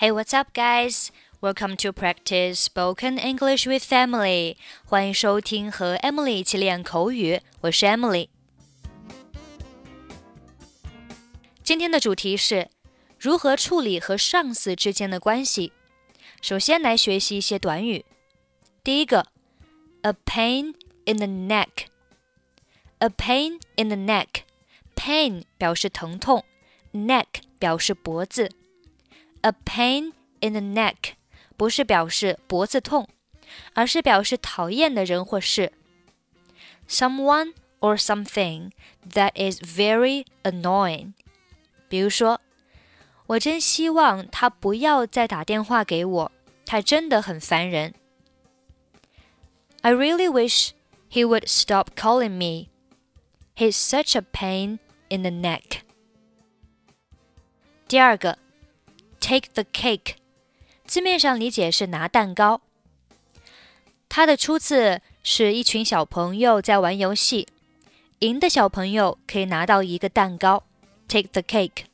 Hey, what's up, guys? Welcome to practice spoken English with Emily. 欢迎收听和 Emily 一起练口语，我是 Emily。今天的主题是如何处理和上司之间的关系。首先来学习一些短语。第一个，a pain in the neck。a pain in the neck。pain 表示疼痛，neck 表示脖子。 A pain in the neck 不是表示脖子痛，而是表示讨厌的人或事。Someone or something that is very annoying。比如说，我真希望他不要再打电话给我，他真的很烦人。I really wish he would stop calling me. He's such a pain in the neck. 第二个。 Take the cake，字面上理解是拿蛋糕。它的出自是一群小朋友在玩游戏，赢的小朋友可以拿到一个蛋糕，take the cake。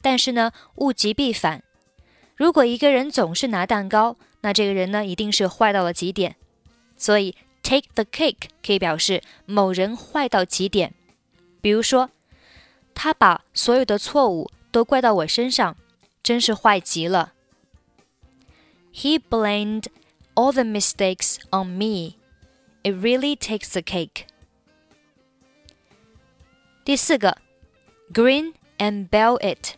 但是呢，物极必反，如果一个人总是拿蛋糕，那这个人呢一定是坏到了极点。所以 take the cake 可以表示某人坏到极点。比如说，他把所有的错误都怪到我身上。真是坏极了。He blamed all the mistakes on me. It really takes the cake. 第四个，grin and bear it，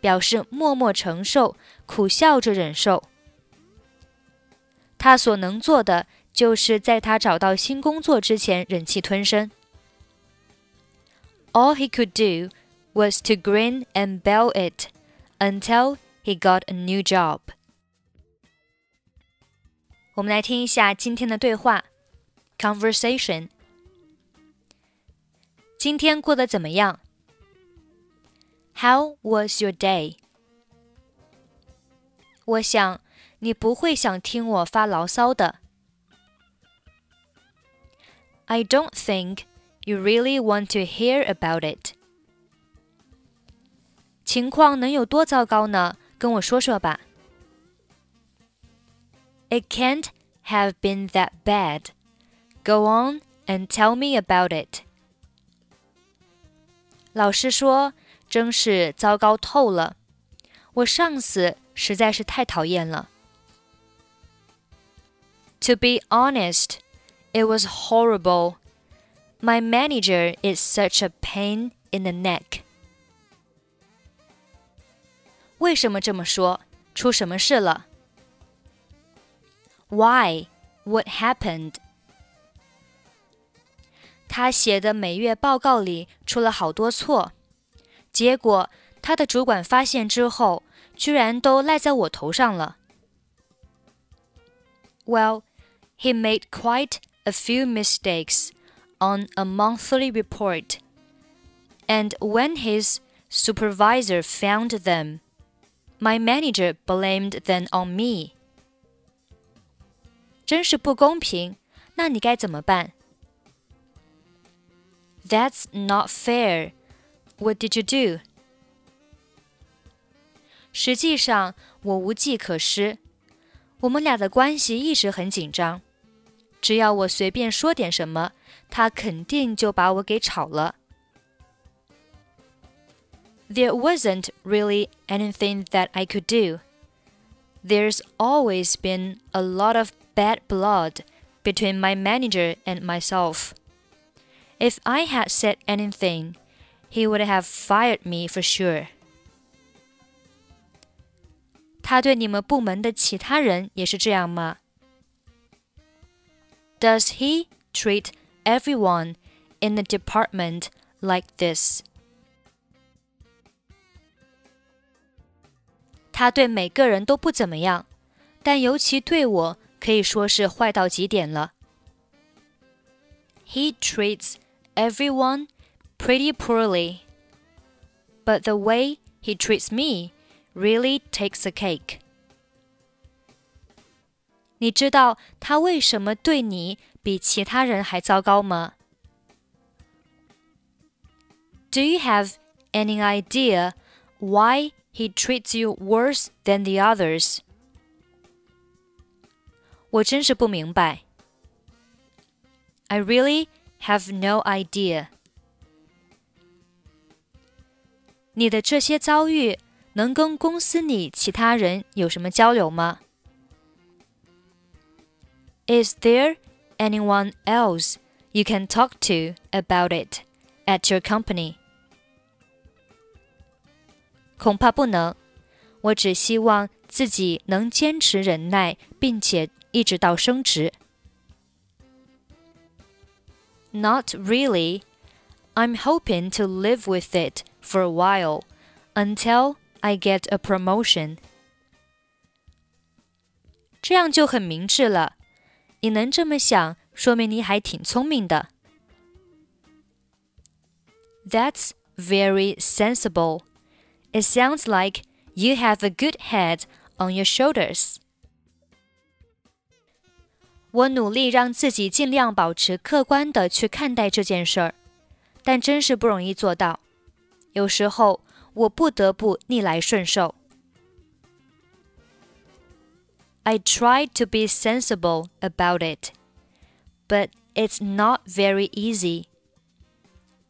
表示默默承受，苦笑着忍受。他所能做的，就是在他找到新工作之前忍气吞声。All he could do was to grin and bear it until he got a new job. 我们来听一下今天的对话，conversation。今天过得怎么样？How was your day？我想你不会想听我发牢骚的。I don't think you really want to hear about it. 情况能有多糟糕呢？跟我说说吧。It can't have been that bad. Go on and tell me about it. 老师说，真是糟糕透了。我上司实在是太讨厌了。To be honest, it was horrible. My manager is such a pain in the neck. 为什么这么说？出什么事了？Why? What happened? 他写的每月报告里出了好多错，结果他的主管发现之后，居然都赖在我头上了。Well, he made quite a few mistakes on a monthly report, and when his supervisor found them, my manager blamed them on me. 真是不公平，那你该怎么办？That's not fair. What did you do? 实际上，我无计可施。我们俩的关系一直很紧张。只要我随便说点什么，他肯定就把我给炒了。 there wasn't really anything that I could do. There's always been a lot of bad blood between my manager and myself. If I had said anything, he would have fired me for sure. 他对你们部门的其他人也是这样吗？Does he treat everyone in the department like this? 他对每个人都不怎么样，但尤其对我可以说是坏到极点了。He treats everyone pretty poorly, but the way he treats me really takes a cake. 你知道他为什么对你比其他人还糟糕吗？Do you have any idea why he treats you worse than the others. 我真是不明白。I really have no idea. 你的这些遭遇能跟公司里其他人有什么交流吗？Is there anyone else you can talk to about it at your company? 恐怕不能。我只希望自己能坚持忍耐，并且一直到升职。Not really. I'm hoping to live with it for a while until I get a promotion. 这样就很明智了。你能这么想，说明你还挺聪明的。That's very sensible. It sounds like you have a good head on your shoulders. 我努力让自己尽量保持客观的去看待这件事儿，但真是不容易做到。有时候我不得不逆来顺受。I try to be sensible about it, but it's not very easy.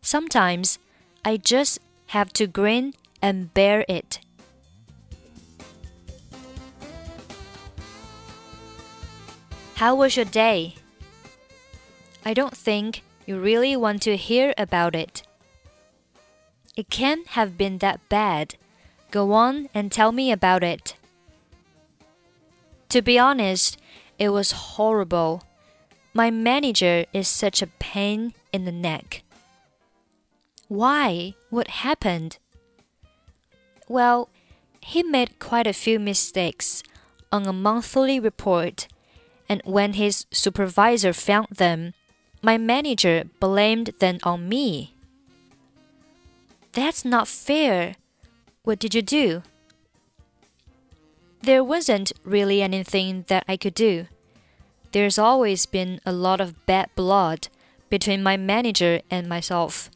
Sometimes I just have to grin and bear it. How was your day? I don't think you really want to hear about it. It can't have been that bad. Go on and tell me about it. To be honest, it was horrible. My manager is such a pain in the neck. Why? What happened? Well, he made quite a few mistakes on a monthly report, and when his supervisor found them, my manager blamed them on me. That's not fair. What did you do? There wasn't really anything that I could do. There's always been a lot of bad blood between my manager and myself.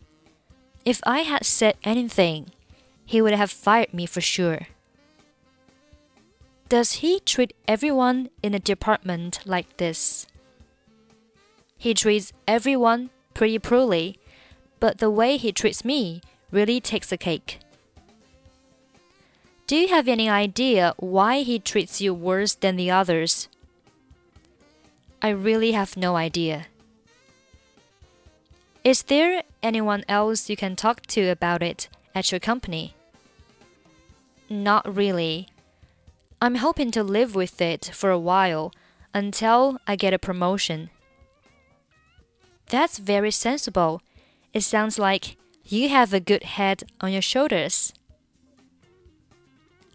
If I had said anything, he would have fired me for sure. Does he treat everyone in the department like this? He treats everyone pretty poorly, but the way he treats me really takes the cake. Do you have any idea why he treats you worse than the others? I really have no idea. Is there anyone else you can talk to about it at your company? Not really. I'm hoping to live with it for a while until I get a promotion. That's very sensible. It sounds like you have a good head on your shoulders.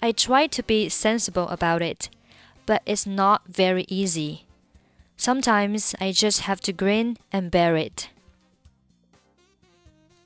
I try to be sensible about it, but it's not very easy. Sometimes I just have to grin and bear it.